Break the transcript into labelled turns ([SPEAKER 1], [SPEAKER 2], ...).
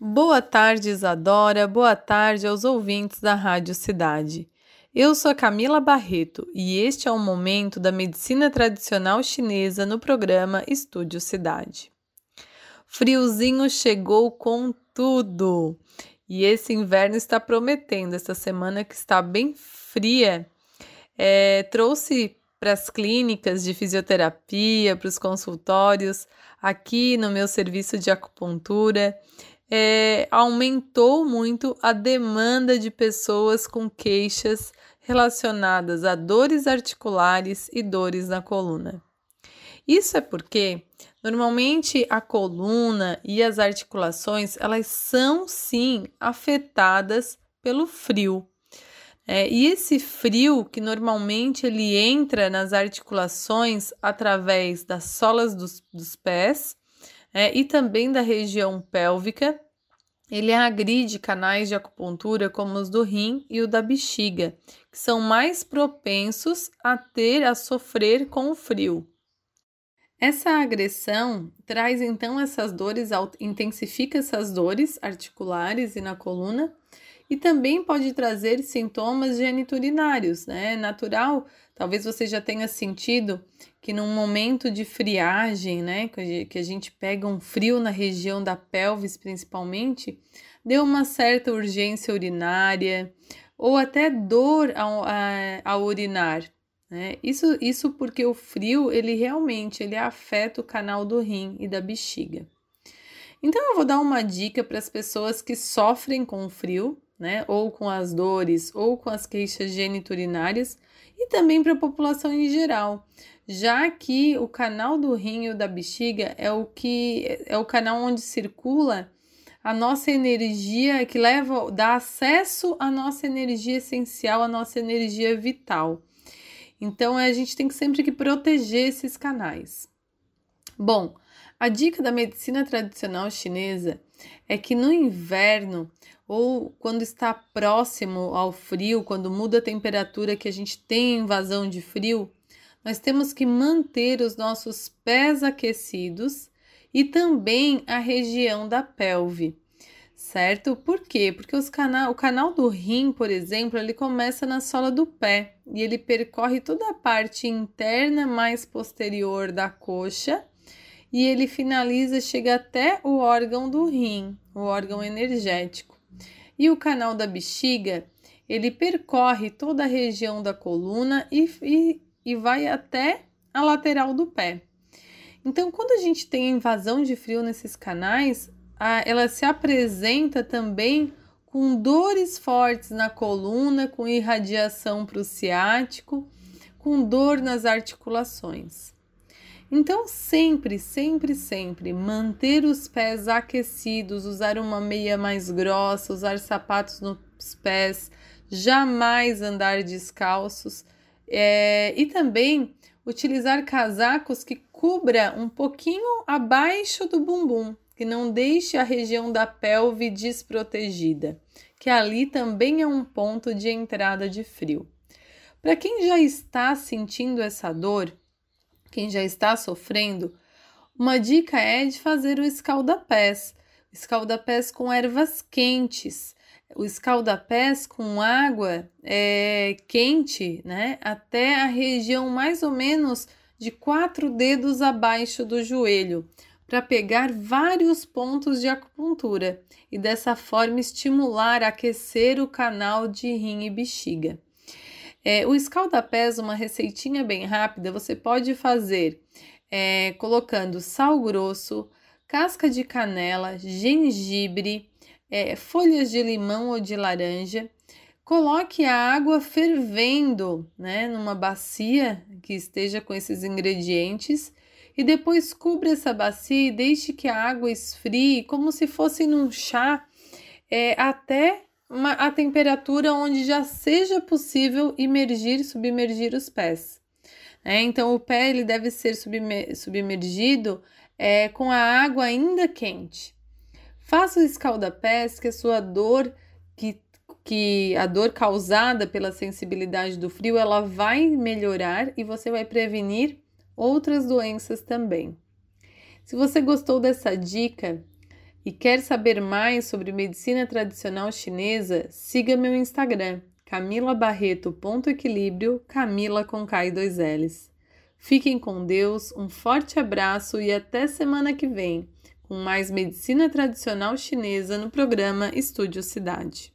[SPEAKER 1] Boa tarde, Isadora. Boa tarde aos ouvintes da Rádio Cidade. Eu sou Camila Barreto e este é o momento da medicina tradicional chinesa no programa Estúdio Cidade. Friozinho chegou com tudo e esse inverno está prometendo. Essa semana que está bem fria, é, trouxe para as clínicas de fisioterapia, para os consultórios, aqui no meu serviço de acupuntura é, aumentou muito a demanda de pessoas com queixas relacionadas a dores articulares e dores na coluna. Isso é porque normalmente a coluna e as articulações elas são sim afetadas pelo frio. É, e esse frio que normalmente ele entra nas articulações através das solas dos, dos pés é, e também da região pélvica. Ele agride canais de acupuntura como os do rim e o da bexiga, que são mais propensos a ter a sofrer com o frio. Essa agressão traz então essas dores, intensifica essas dores articulares e na coluna e também pode trazer sintomas geniturinários, né? É natural, talvez você já tenha sentido que num momento de friagem, né, que a gente pega um frio na região da pelvis principalmente, deu uma certa urgência urinária ou até dor ao, ao urinar. Né? Isso, isso porque o frio ele realmente ele afeta o canal do rim e da bexiga. Então eu vou dar uma dica para as pessoas que sofrem com frio, né, ou com as dores, ou com as queixas geniturinárias, e também para a população em geral, já que o canal do rim e da bexiga é o que é o canal onde circula a nossa energia que leva, dá acesso à nossa energia essencial, à nossa energia vital. Então a gente tem que sempre que proteger esses canais. Bom, a dica da medicina tradicional chinesa é que no inverno ou quando está próximo ao frio, quando muda a temperatura que a gente tem invasão de frio, nós temos que manter os nossos pés aquecidos e também a região da pelve, certo? Por quê? Porque os o canal do rim, por exemplo, ele começa na sola do pé e ele percorre toda a parte interna mais posterior da coxa e ele finaliza, chega até o órgão do rim, o órgão energético. E o canal da bexiga, ele percorre toda a região da coluna e, e, e vai até a lateral do pé. Então, quando a gente tem invasão de frio nesses canais, a, ela se apresenta também com dores fortes na coluna, com irradiação para o ciático, com dor nas articulações. Então, sempre, sempre, sempre manter os pés aquecidos, usar uma meia mais grossa, usar sapatos nos pés, jamais andar descalços é, e também utilizar casacos que cubra um pouquinho abaixo do bumbum, que não deixe a região da pelve desprotegida, que ali também é um ponto de entrada de frio. Para quem já está sentindo essa dor, quem já está sofrendo, uma dica é de fazer o escaldapés. Escaldapés com ervas quentes. O escaldapés com água é, quente, né? Até a região mais ou menos de quatro dedos abaixo do joelho, para pegar vários pontos de acupuntura e dessa forma estimular, aquecer o canal de rim e bexiga. É, o escaldapés, uma receitinha bem rápida, você pode fazer é, colocando sal grosso, casca de canela, gengibre, é, folhas de limão ou de laranja. Coloque a água fervendo, né, numa bacia que esteja com esses ingredientes e depois cubra essa bacia e deixe que a água esfrie como se fosse num chá é, até uma, a temperatura onde já seja possível imergir, submergir os pés. É, então, o pé ele deve ser submergido é, com a água ainda quente. Faça o escalda-pés que a sua dor, que, que a dor causada pela sensibilidade do frio, ela vai melhorar e você vai prevenir outras doenças também. Se você gostou dessa dica, E quer saber mais sobre medicina tradicional chinesa? Siga meu Instagram, camilabarreto.equilíbrio, Camila com K e dois L's. Fiquem com Deus, um forte abraço e até semana que vem, com mais medicina tradicional chinesa no programa Estúdio Cidade.